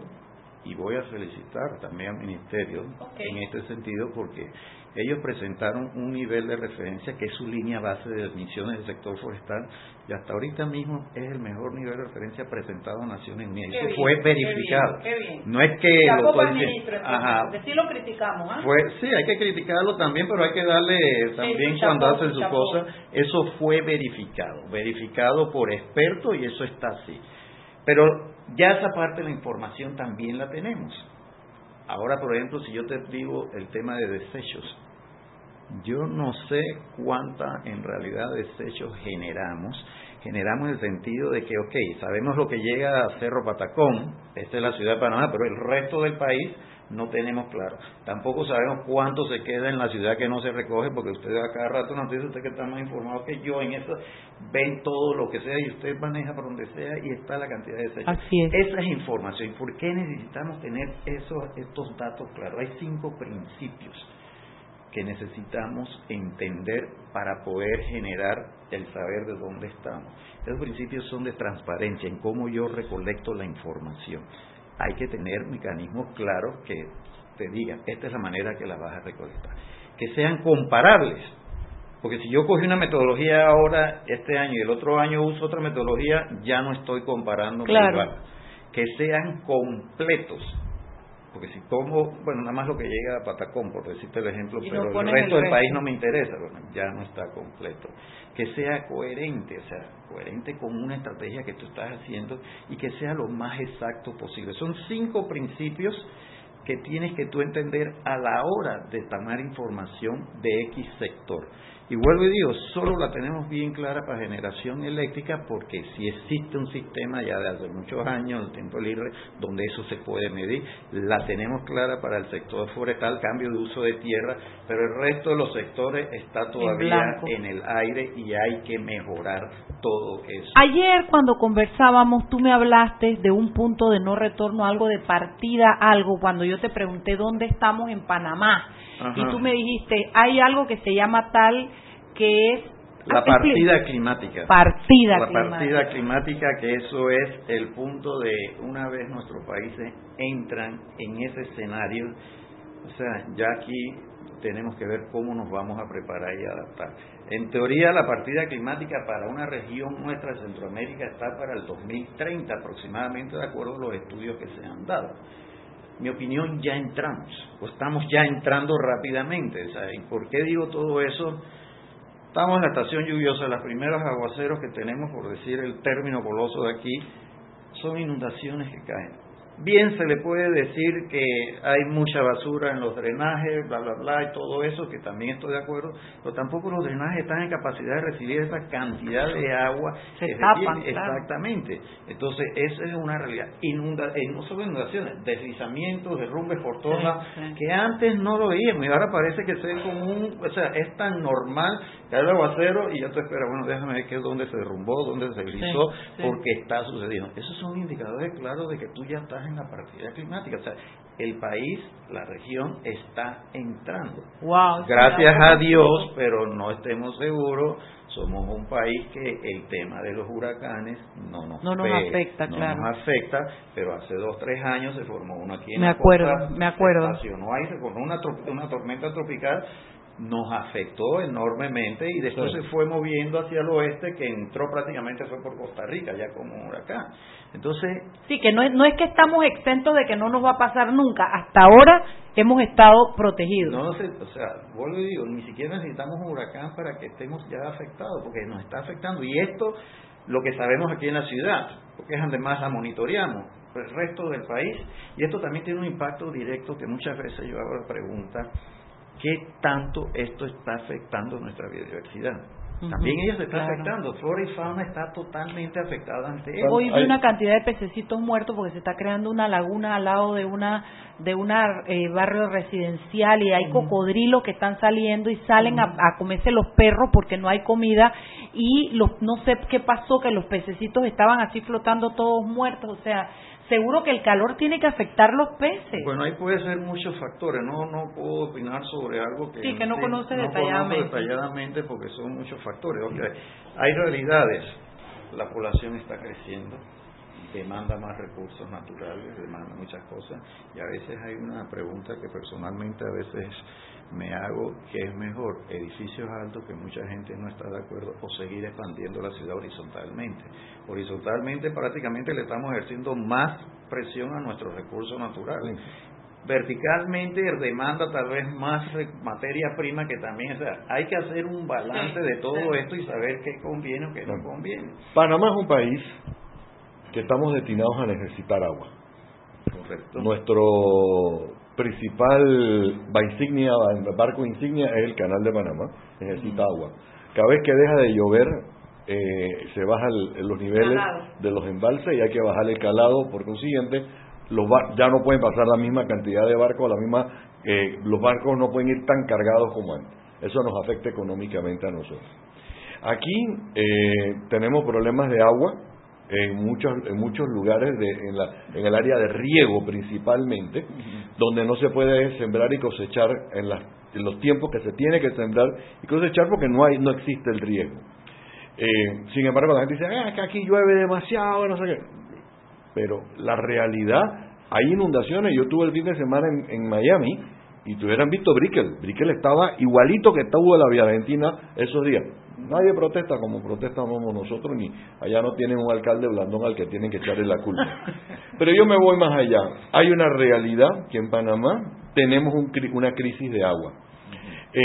E: y voy a felicitar también al Ministerio en este sentido porque ellos presentaron un nivel de referencia que es su línea base de admisiones del sector forestal y hasta ahorita mismo es el mejor nivel de referencia presentado a Naciones Unidas. Eso fue verificado. No es que lo
B: estoy lo criticamos. ¿ah?
E: sí, hay que criticarlo también, pero hay que darle también cuando hacen su cosa. Eso fue verificado, verificado por expertos y eso está así. Pero ya esa parte de la información también la tenemos. Ahora, por ejemplo, si yo te digo el tema de desechos, yo no sé cuánta en realidad desechos generamos. Generamos en el sentido de que, ok, sabemos lo que llega a Cerro Patacón, esta es la ciudad de Panamá, pero el resto del país no tenemos claro. Tampoco sabemos cuánto se queda en la ciudad que no se recoge, porque usted a cada rato nos dice usted que está más informado que yo en eso, ven todo lo que sea y usted maneja por donde sea y está la cantidad de desechos.
B: Así es.
E: Esa es información. ¿Por qué necesitamos tener esos, estos datos claros? Hay cinco principios que necesitamos entender para poder generar el saber de dónde estamos. Esos principios son de transparencia, en cómo yo recolecto la información hay que tener mecanismos claros que te digan, esta es la manera que la vas a recolectar. Que sean comparables. Porque si yo cogí una metodología ahora, este año, y el otro año uso otra metodología, ya no estoy comparando.
B: Claro.
E: Que sean completos. Porque si tomo, bueno, nada más lo que llega a Patacón, por decirte el ejemplo, pero el resto del país no me interesa, bueno, ya no está completo que sea coherente, o sea, coherente con una estrategia que tú estás haciendo y que sea lo más exacto posible. Son cinco principios que tienes que tú entender a la hora de tomar información de X sector. Y vuelvo y digo, solo la tenemos bien clara para generación eléctrica porque si existe un sistema ya de hace muchos años, el tiempo libre, donde eso se puede medir, la tenemos clara para el sector forestal, cambio de uso de tierra, pero el resto de los sectores está todavía en, el aire y hay que mejorar todo eso.
B: Ayer cuando conversábamos, tú me hablaste de un punto de no retorno, algo de partida, algo, cuando yo te pregunté dónde estamos en Panamá. Y tú me dijiste, hay algo que se llama tal que es
E: la partida climática.
B: Partida
E: la partida climática, que eso es el punto de una vez nuestros países entran en ese escenario, o sea, ya aquí tenemos que ver cómo nos vamos a preparar y adaptar. En teoría, la partida climática para una región nuestra de Centroamérica está para el 2030 aproximadamente, de acuerdo a los estudios que se han dado mi opinión, ya entramos, o estamos ya entrando rápidamente. ¿Y por qué digo todo eso? Estamos en la estación lluviosa, los primeros aguaceros que tenemos, por decir el término coloso de aquí, son inundaciones que caen. Bien se le puede decir que hay mucha basura en los drenajes, bla, bla, bla, y todo eso, que también estoy de acuerdo, pero tampoco los drenajes están en capacidad de recibir esa cantidad de agua.
B: Se tapan,
E: Exactamente. Entonces, esa es una realidad. Inunda, eh, no solo inundaciones, deslizamientos, derrumbes por todas que antes no lo veíamos y ahora parece que es común, o sea, es tan normal que hay aguacero y ya te espera, bueno, déjame ver qué es donde se derrumbó, dónde se deslizó, porque está sucediendo. Esos son indicadores claros de que tú ya estás en la partida climática. O sea, el país, la región está entrando. Gracias a Dios, pero no estemos seguros, somos un país que el tema de los huracanes no nos,
B: afecta,
E: no
B: claro.
E: nos afecta, pero hace dos, tres años se formó uno aquí en
B: me acuerdo, me acuerdo.
E: Se ahí, se formó una, una tormenta tropical nos afectó enormemente y después se fue moviendo hacia el oeste que entró prácticamente fue por Costa Rica ya como un huracán. Entonces
B: sí que no es, no es que estamos exentos de que no nos va a pasar nunca. Hasta ahora hemos estado protegidos.
E: No, sé o sea vuelvo y digo ni siquiera necesitamos un huracán para que estemos ya afectados porque nos está afectando. Y esto lo que sabemos aquí en la ciudad porque es además la monitoreamos el resto del país. Y esto también tiene un impacto directo que muchas veces yo hago la pregunta qué tanto esto está afectando nuestra biodiversidida. También ella se está afectando, flora y fauna está totalmente afectada ante esto.
B: Hoy vi una cantidad de pececitos muertos porque se está creando una laguna al lado de una de un eh, barrio residencial y hay cocodrilos que están saliendo y salen a, a, comerse los perros porque no hay comida y los no sé qué pasó que los pececitos estaban así flotando todos muertos, o sea, seguro que el calor tiene que afectar los peces.
E: Bueno, ahí puede ser muchos factores, no no puedo opinar sobre algo que,
B: sí, que no conoce
E: detalladamente. detalladamente porque son muchos factores. hay realidades, la población está creciendo, demanda más recursos naturales, demanda muchas cosas y a veces hay una pregunta que personalmente a veces me hago que es mejor edificios altos que mucha gente no está de acuerdo o seguir expandiendo la ciudad horizontalmente. Horizontalmente prácticamente le estamos ejerciendo más presión a nuestros recursos naturales. Verticalmente demanda tal vez más materia prima que también, o sea, hay que hacer un balance de todo esto y saber qué conviene o qué no conviene.
A: Panamá es un país que estamos destinados a necesitar agua.
E: Correcto.
A: Nuestro principal insignia, barco insignia es el canal de Panamá, necesita agua. Cada vez que deja de llover, eh, se bajan los niveles de los embalses y hay que bajar el calado, por consiguiente, los ya no pueden pasar la misma cantidad de barcos, la misma, eh, los barcos no pueden ir tan cargados como antes. Eso nos afecta económicamente a nosotros. Aquí eh, tenemos problemas de agua, en muchos, en muchos lugares de, en, la, en el área de riego principalmente, donde no se puede sembrar y cosechar en, las, en, los tiempos que se tiene que sembrar y cosechar porque no, hay, no existe el riego. Eh, sin embargo, la gente dice, ah, que aquí llueve demasiado, no sé qué. Pero la realidad, hay inundaciones. Yo tuve el fin de semana en, en Miami y tuvieran visto Brickell. Brickell estaba igualito que estuvo la Vía Argentina esos días Nadie protesta como protestamos nosotros, ni allá no tienen un alcalde blandón al que tienen que echarle la culpa. <laughs> Pero yo me voy más allá. Hay una realidad que en Panamá tenemos una crisis de agua. Eh,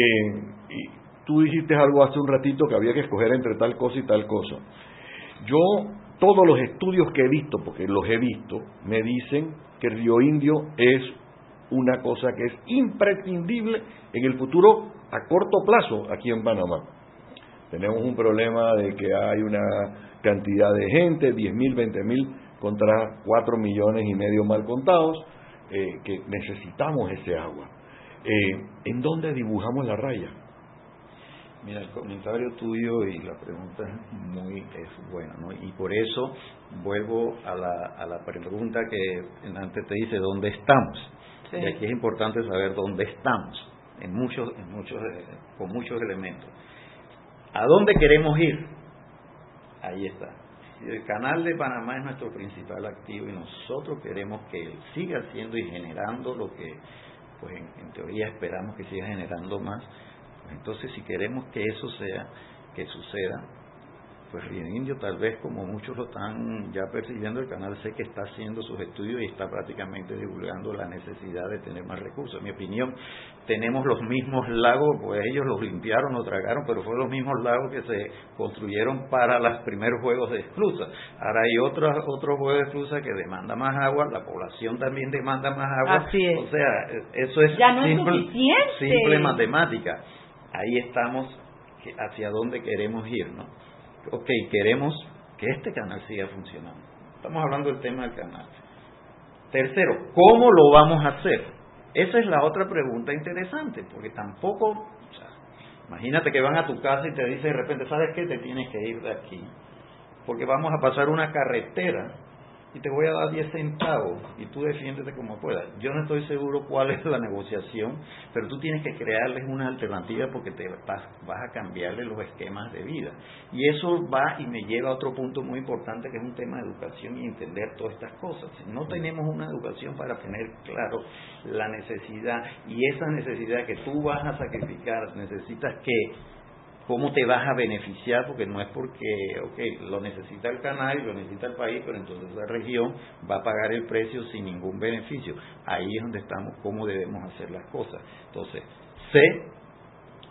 A: y tú dijiste algo hace un ratito que había que escoger entre tal cosa y tal cosa. Yo, todos los estudios que he visto, porque los he visto, me dicen que el Río Indio es una cosa que es imprescindible en el futuro a corto plazo aquí en Panamá. Tenemos un problema de que hay una cantidad de gente, 10 mil, 20 mil contra 4 millones y medio mal contados, eh, que necesitamos ese agua. Eh, ¿En dónde dibujamos la raya?
E: Mira, el comentario tuyo y la pregunta es muy es buena, ¿no? Y por eso vuelvo a la, a la pregunta que antes te dice, ¿dónde estamos? Y aquí es importante saber dónde estamos, en muchos, en muchos, eh, con muchos elementos. ¿A dónde queremos ir? Ahí está. El canal de Panamá es nuestro principal activo y nosotros queremos que él siga siendo y generando lo que, pues en, teoría esperamos que siga generando más. Pues entonces, si queremos que eso sea, que suceda, pues Río Indio tal vez como muchos lo están ya percibiendo, el canal sé que está haciendo sus estudios y está prácticamente divulgando la necesidad de tener más recursos. En mi opinión, tenemos los mismos lagos, pues ellos los limpiaron, los tragaron, pero fueron los mismos lagos que se construyeron para los primeros juegos de esclusa. Ahora hay otros otros juegos de esclusa que demanda más agua, la población también demanda más agua. O sea, eso es, simple, simple matemática. Ahí estamos hacia dónde queremos ir, ¿no? Ok, queremos que este canal siga funcionando. Estamos hablando del tema del canal. Tercero, ¿cómo lo vamos a hacer? Esa es la otra pregunta interesante, porque tampoco, imagínate que van a tu casa y te dice de repente, ¿sabes qué? Te tienes que ir de aquí, porque vamos a pasar una carretera y te voy a dar 10 centavos y tú defiéndete como puedas. Yo no estoy seguro cuál es la negociación, pero tú tienes que crearles una alternativa porque te vas, vas a cambiarle los esquemas de vida. Y eso va y me lleva a otro punto muy importante que es un tema de educación y entender todas estas cosas. No tenemos una educación para tener claro la necesidad y esa necesidad que tú vas a sacrificar, necesitas que cómo te vas a beneficiar, porque no es porque, ok, lo necesita el canal y lo necesita el país, pero entonces la región va a pagar el precio sin ningún beneficio. Ahí es donde estamos, cómo debemos hacer las cosas. Entonces, sé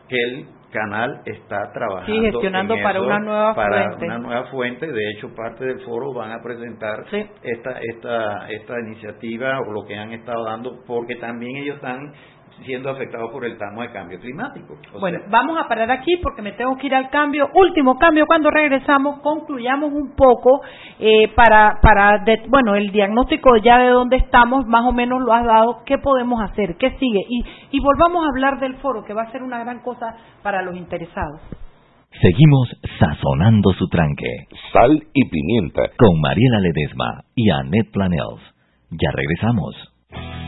E: que el canal está trabajando
B: gestionando para una nueva
E: para
B: fuente.
E: una nueva fuente de hecho parte del foro van a presentar esta esta esta iniciativa o lo que han estado dando porque también ellos están siendo afectado por el tamo de cambio climático.
B: bueno, vamos a parar aquí porque me tengo que ir al cambio. Último cambio, cuando regresamos, concluyamos un poco eh, para, para bueno, el diagnóstico ya de dónde estamos, más o menos lo has dado, qué podemos hacer, qué sigue. Y, y volvamos a hablar del foro, que va a ser una gran cosa para los interesados.
D: Seguimos sazonando su tranque.
G: Sal y pimienta.
D: Con Mariela Ledesma y Annette Planels. Ya regresamos.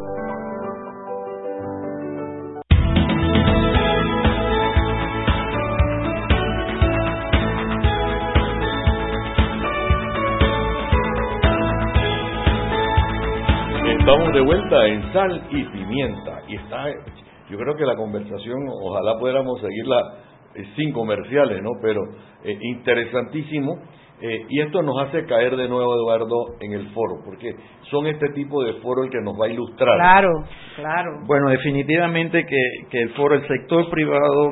A: Estamos de vuelta en Sal y Pimienta. Y está, yo creo que la conversación, ojalá pudiéramos seguirla eh, sin comerciales, ¿no? Pero eh, interesantísimo. Eh, y esto nos hace caer de nuevo, Eduardo, en el foro, porque son este tipo de foro el que nos va a ilustrar.
B: Claro, claro.
E: Bueno, definitivamente que, que el foro, el sector privado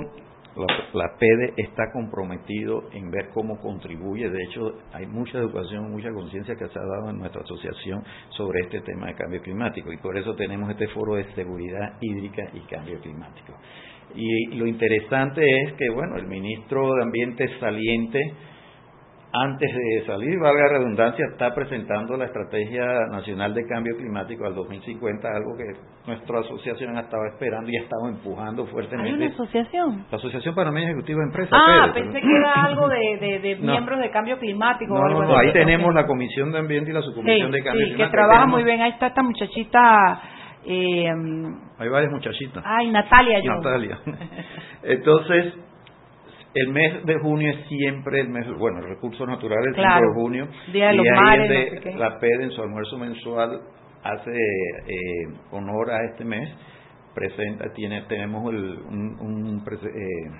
E: la, PEDE está comprometido en ver cómo contribuye. De hecho, hay mucha educación, mucha conciencia que se ha dado en nuestra asociación sobre este tema de cambio climático y por eso tenemos este foro de seguridad hídrica y cambio climático. Y lo interesante es que, bueno, el ministro de Ambiente saliente antes de salir, valga la redundancia, está presentando la Estrategia Nacional de Cambio Climático al 2050, algo que nuestra asociación ha estado esperando y ha estado empujando fuertemente.
B: ¿Hay una asociación?
E: La Asociación Panameña Ejecutiva de Empresas.
B: Ah, pensé que era algo de, miembros de Cambio Climático.
E: No, no, ahí tenemos la Comisión de Ambiente y la Subcomisión de Cambio
B: sí,
E: Climático.
B: que trabaja muy bien. Ahí está esta muchachita... Eh,
E: hay varias muchachitas.
B: Ay, Natalia, yo.
E: Natalia. <laughs> Entonces, el mes de junio es siempre el mes, bueno, recursos naturales, el 5 de junio.
B: Día de los mares,
E: La PED en su almuerzo mensual hace eh, honor a este mes. Presenta, tiene, tenemos el, un, un eh,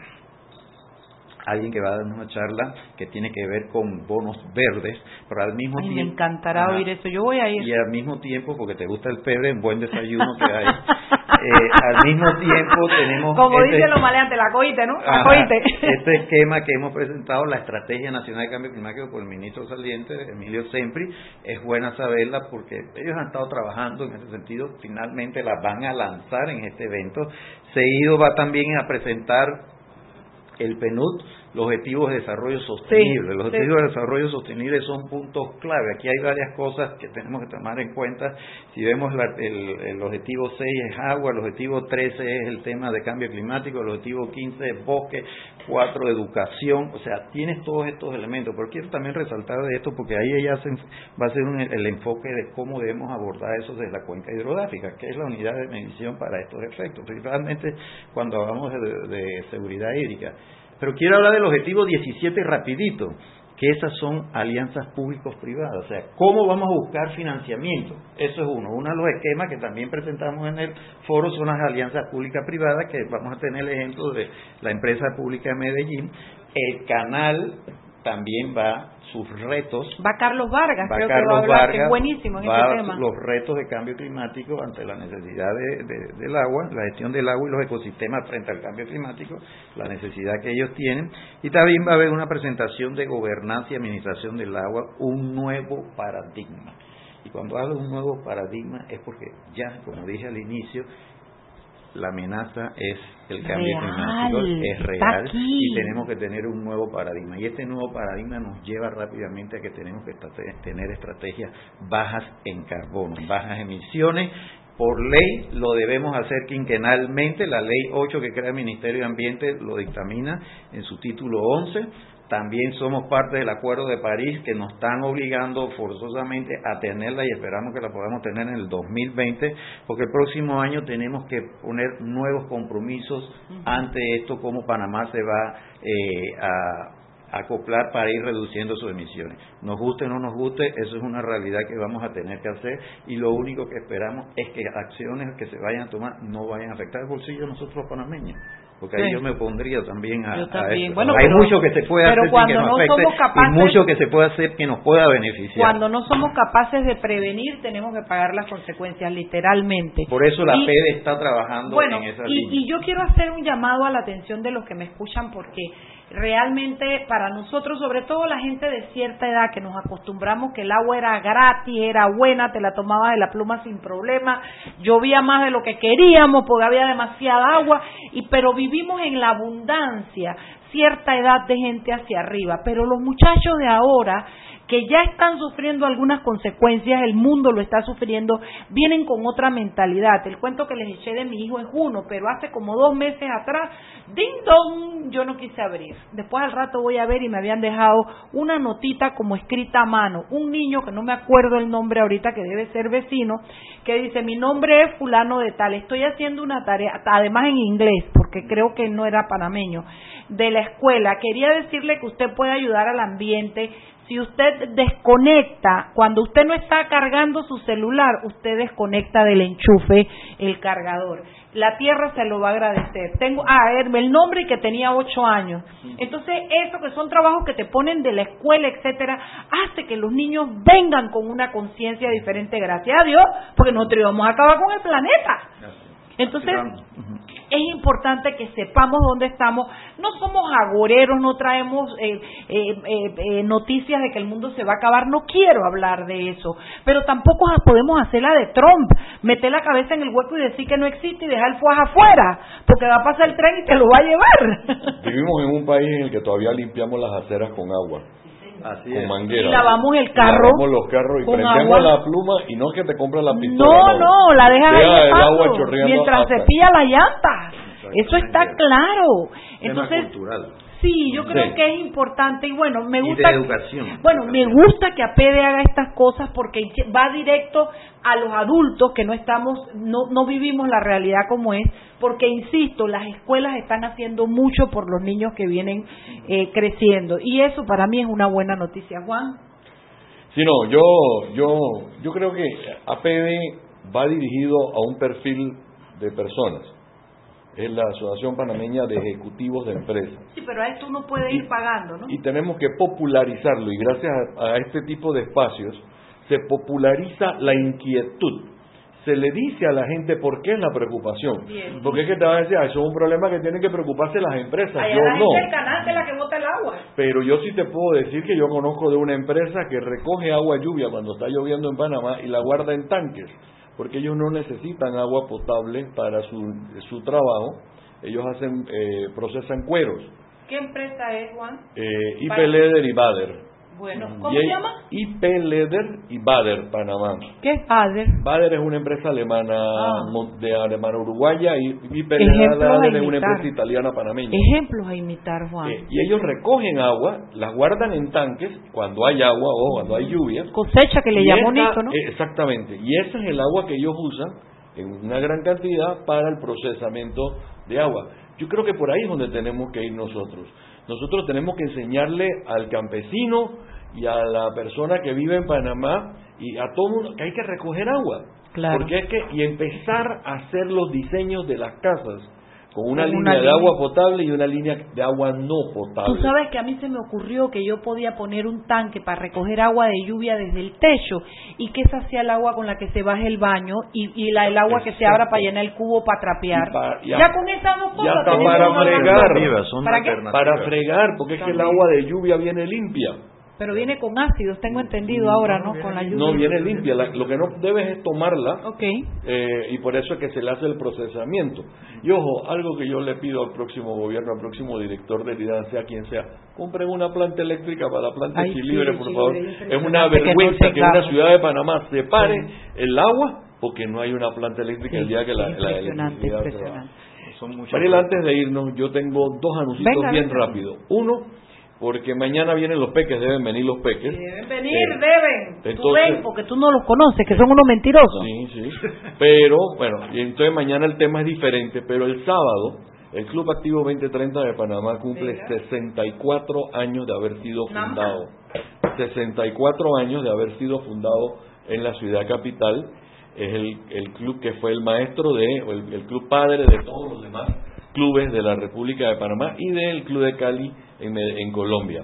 E: alguien que va a dar una charla que tiene que ver con bonos verdes, pero al mismo tiempo...
B: Me encantará oír eso, yo voy a ir.
E: Y al mismo tiempo, porque te gusta el pebre, un buen desayuno que hay, <laughs> eh, al mismo tiempo tenemos...
B: Como este, dicen los maleantes, la coite, ¿no? La coite.
E: Este esquema que hemos presentado, la Estrategia Nacional de Cambio Climático por el ministro saliente, Emilio Sempri, es buena saberla porque ellos han estado trabajando en ese sentido, finalmente la van a lanzar en este evento. Seguido va también a presentar el PNUD, los objetivos de desarrollo sostenible. los objetivos de desarrollo sostenible son puntos clave. Aquí hay varias cosas que tenemos que tomar en cuenta. Si vemos el, el, objetivo 6 es agua, el objetivo 13 es el tema de cambio climático, el objetivo 15 es bosque, 4 educación, o sea, tienes todos estos elementos. Pero quiero también resaltar de esto porque ahí ya va a ser el enfoque de cómo debemos abordar eso desde la cuenca hidrográfica, que es la unidad de medición para estos efectos, principalmente cuando hablamos de seguridad hídrica. Pero quiero hablar del objetivo 17 rapidito, que esas son alianzas públicos-privadas. O sea, ¿cómo vamos a buscar financiamiento? Eso es uno. Uno de los esquemas que también presentamos en el foro son las alianzas públicas-privadas, que vamos a tener el ejemplo de la empresa pública de Medellín. El canal también va sus retos.
B: Va Carlos Vargas, creo que
E: va a
B: hablar, que es buenísimo en
E: va
B: este tema.
E: Los retos de cambio climático ante la necesidad del agua, la gestión del agua y los ecosistemas frente al cambio climático, la necesidad que ellos tienen. Y también va a haber una presentación de gobernanza y administración del agua, un nuevo paradigma. Y cuando hablo de un nuevo paradigma es porque ya, como dije al inicio, la amenaza es el cambio climático, es real y tenemos que tener un nuevo paradigma. Y este nuevo paradigma nos lleva rápidamente a que tenemos que tener estrategias bajas en carbono, bajas emisiones. Por ley lo debemos hacer quinquenalmente, la ley 8 que crea el Ministerio de Ambiente lo dictamina en su título 11 también somos parte del Acuerdo de París que nos están obligando forzosamente a tenerla y esperamos que la podamos tener en el 2020, porque el próximo año tenemos que poner nuevos compromisos ante esto, como Panamá se va eh, a acoplar para ir reduciendo sus emisiones. Nos guste o no nos guste, eso es una realidad que vamos a tener que hacer y lo único que esperamos es que acciones que se vayan a tomar no vayan a afectar el bolsillo de nosotros panameños porque ahí yo me pondría también a,
B: también.
E: hay mucho que se puede hacer que nos afecte y mucho que se puede hacer que nos pueda beneficiar.
B: Cuando no somos capaces de prevenir, tenemos que pagar las consecuencias literalmente.
E: Por eso la PED está trabajando en esa
B: y,
E: línea.
B: Y yo quiero hacer un llamado a la atención de los que me escuchan porque realmente para nosotros, sobre todo la gente de cierta edad que nos acostumbramos que el agua era gratis, era buena, te la tomabas de la pluma sin problema, llovía más de lo que queríamos porque había demasiada agua, y pero vivimos en la abundancia, cierta edad de gente hacia arriba, pero los muchachos de ahora que ya están sufriendo algunas consecuencias, el mundo lo está sufriendo, vienen con otra mentalidad. El cuento que les eché de mi hijo es uno, pero hace como dos meses atrás, ding dong, yo no quise abrir. Después al rato voy a ver y me habían dejado una notita como escrita a mano. Un niño que no me acuerdo el nombre ahorita, que debe ser vecino, que dice, mi nombre es fulano de tal, estoy haciendo una tarea, además en inglés, porque creo que no era panameño, de la escuela. Quería decirle que usted puede ayudar al ambiente si usted desconecta, cuando usted no está cargando su celular, usted desconecta del enchufe el cargador. La tierra se lo va a agradecer. Tengo, ah, el nombre que tenía ocho años. Entonces, eso que son trabajos que te ponen de la escuela, etcétera, hace que los niños vengan con una conciencia diferente, gracias a Dios, porque nosotros íbamos a acabar con el planeta. Entonces, es importante que sepamos dónde estamos. No somos agoreros, no traemos eh, eh, eh, noticias de que el mundo se va a acabar. No quiero hablar de eso. Pero tampoco podemos hacer la de Trump, meter la cabeza en el hueco y decir que no existe y dejar el fuego afuera, porque va a pasar el tren y te lo va a llevar.
A: Vivimos en un país en el que todavía limpiamos las aceras con agua.
E: Así
A: con manguera.
B: Y lavamos el carro.
A: Lavamos los carros y prendemos la pluma y no es que te compras la pistola.
B: No, no, la dejas ahí el agua mientras se pilla la llanta. Eso está claro. Entonces, Sí, yo creo que es importante y bueno, me gusta.
E: educación.
B: Bueno, me gusta que APD haga estas cosas porque va directo a los adultos que no estamos, no, no vivimos la realidad como es, porque insisto, las escuelas están haciendo mucho por los niños que vienen eh, creciendo y eso para mí es una buena noticia, Juan.
A: Sí, no, yo, yo, yo creo que APD va dirigido a un perfil de personas es la Asociación Panameña de Ejecutivos de Empresas.
B: Sí, pero a esto uno puede ir pagando, ¿no?
A: Y tenemos que popularizarlo y gracias a, este tipo de espacios se populariza la inquietud. Se le dice a la gente por qué es la preocupación. Porque es que te va a decir, ah, eso es un problema que tienen que preocuparse las empresas. yo
B: la
A: no.
B: el canal de la que bota el agua.
A: Pero yo sí te puedo decir que yo conozco de una empresa que recoge agua lluvia cuando está lloviendo en Panamá y la guarda en tanques porque ellos no necesitan agua potable para su, su trabajo, ellos hacen, eh, procesan cueros.
B: ¿Qué empresa es, Juan?
A: Eh, IP Leder y Bader.
B: Bueno, ¿cómo
A: Y
B: se llama?
A: IP Leder y Bader, Panamá.
B: ¿Qué es Bader?
A: Bader es una empresa alemana
B: Ah.
A: de alemana uruguaya y IP Leder es una empresa italiana panameña.
B: Ejemplos a imitar, Juan.
A: Eh, y ellos recogen agua, las guardan en tanques cuando hay agua o cuando hay lluvia.
B: Cosecha que le Nico, ¿no?
A: eh, exactamente. Y ese es el agua que ellos usan en una gran cantidad para el procesamiento de agua. Yo creo que por ahí es donde tenemos que ir nosotros. Nosotros tenemos que enseñarle al campesino y a la persona que vive en Panamá y a todo mundo que hay que recoger agua.
B: Claro.
A: Porque es que, y empezar a hacer los diseños de las casas con una
B: Con
A: línea
B: una
A: de
B: línea.
A: agua potable y una línea de agua no potable.
B: Tú sabes que a mí se me ocurrió que yo podía poner un tanque para recoger agua de lluvia desde el techo y que esa sea el agua con la que se baje el baño y, y la, el agua que se abra para llenar el cubo para trapear.
A: Y pa- ya-
B: ya, con esas dos cosas
A: para fregar.
B: ¿Para qué?
A: Para fregar, porque es que el agua de lluvia viene limpia.
B: Pero viene con ácidos, tengo entendido ahora, ¿no? Con la lluvia.
A: No viene limpia. La- lo que no debes es tomarla
B: Ok.
A: eh, y por eso es que se le hace el procesamiento. Y ojo, algo que yo le pido al próximo gobierno, al próximo director de IDAN, sea quien sea, compren una planta eléctrica para la planta
B: Ay,
A: Equilibre,
B: sí,
A: por
B: sí,
A: favor.
B: es
A: Es una
B: que no
A: vergüenza que, en
B: tengamos.
A: una ciudad de Panamá se pare el agua porque no hay una planta eléctrica el día que la, la
B: Impresionante,
A: electricidad se va.
B: impresionante.
E: Son muchas
A: Mariela, antes de irnos, yo tengo dos anuncios
B: Venga,
A: bien
B: venga.
A: rápido. Uno, porque mañana vienen los peques, deben venir los peques.
B: Deben venir,
A: Eh,
B: deben. Tú ven, porque tú no los conoces, que son unos mentirosos.
A: Sí, sí. Pero, bueno, y entonces mañana el tema es diferente, pero el sábado el Club Activo 2030 de Panamá cumple 64 años de haber sido fundado. 64 años de haber sido fundado en la ciudad capital. Es el, el club que fue el maestro de, o el, el club padre de todos los demás clubes de la República de Panamá y del Club de Cali en, Colombia.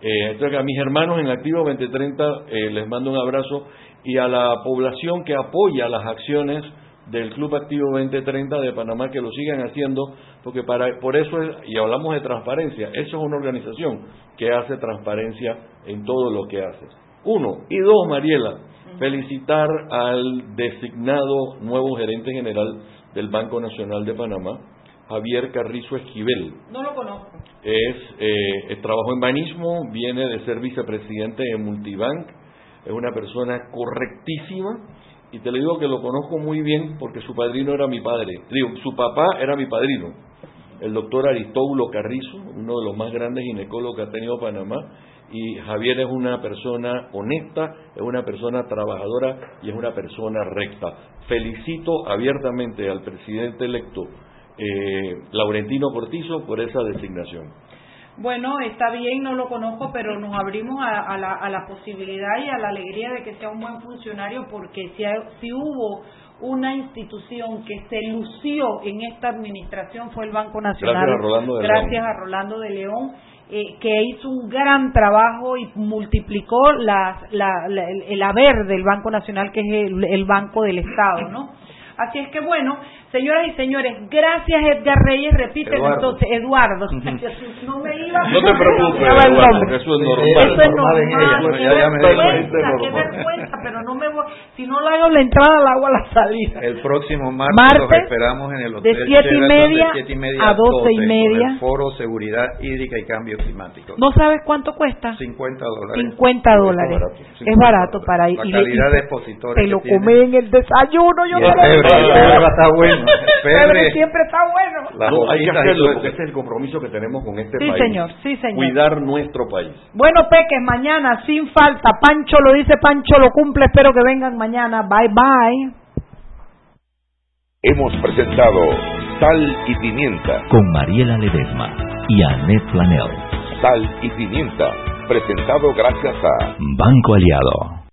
A: Eh, entonces, a mis hermanos en Activo 2030 eh, les mando un abrazo y a la población que apoya las acciones del Club Activo 2030 de Panamá que lo sigan haciendo, porque para, por eso, es, y hablamos de transparencia, eso es una organización que hace transparencia en todo lo que hace. Uno. Y dos, Mariela, felicitar al designado nuevo gerente general del Banco Nacional de Panamá, Javier Carrizo Esquivel.
B: No lo conozco.
A: Es, eh, trabajó en Banismo, viene de ser vicepresidente en Multibank, es una persona correctísima y te le digo que lo conozco muy bien porque su padrino era mi padre, digo, su papá era mi padrino, el doctor Aristóbulo Carrizo, uno de los más grandes ginecólogos que ha tenido Panamá, y Javier es una persona honesta, es una persona trabajadora y es una persona recta. Felicito abiertamente al presidente electo eh, Laurentino Cortizo por esa designación.
B: Bueno, está bien, no lo conozco, pero nos abrimos a, a la, a la posibilidad y a la alegría de que sea un buen funcionario, porque si, hay- si hubo una institución que se lució en esta administración fue el Banco Nacional.
A: Gracias a Rolando de
B: Gracias
A: León.
B: a Rolando de León, eh, que hizo un gran trabajo y multiplicó las- la- la- el, el haber del Banco Nacional, que es el, el Banco del Estado, ¿no? Así es que bueno, señoras y señores, gracias Edgar Reyes,
A: Eduardo.
B: entonces, Eduardo. no me iba
A: No te preocupes, Eduardo, eso es normal.
B: Eso es normal, qué
A: Ya, ya me
B: vergüenza, qué vergüenza, pero no me voy, si no le hago la entrada, la hago a la salida.
E: El próximo martes,
B: Martes,
E: los esperamos en el
B: de
E: Hotel
B: siete y media
E: de siete y media
B: a doce y
E: 12,
B: media.
E: el Foro Seguridad Hídrica y Cambio Climático.
B: ¿No sabes cuánto cuesta?
E: 50 dólares.
B: 50 dólares. Es barato para ir.
E: La calidad de expositores
B: Te lo comé en el desayuno, yo no lo
E: va a estar bueno.
B: Pebre siempre está bueno.
A: No, hay que hacerlo porque ese es el compromiso que tenemos con este
B: Sí,
A: país.
B: señor, sí, señor.
A: Cuidar nuestro país.
B: Bueno, Peques, mañana, sin falta. Pancho lo dice, Pancho lo cumple. Espero que vengan mañana. Bye, bye.
G: Hemos presentado Sal y Pimienta.
D: Con Mariela Ledesma y Annette Planel.
G: Sal y Pimienta. Presentado gracias a
D: Banco Aliado.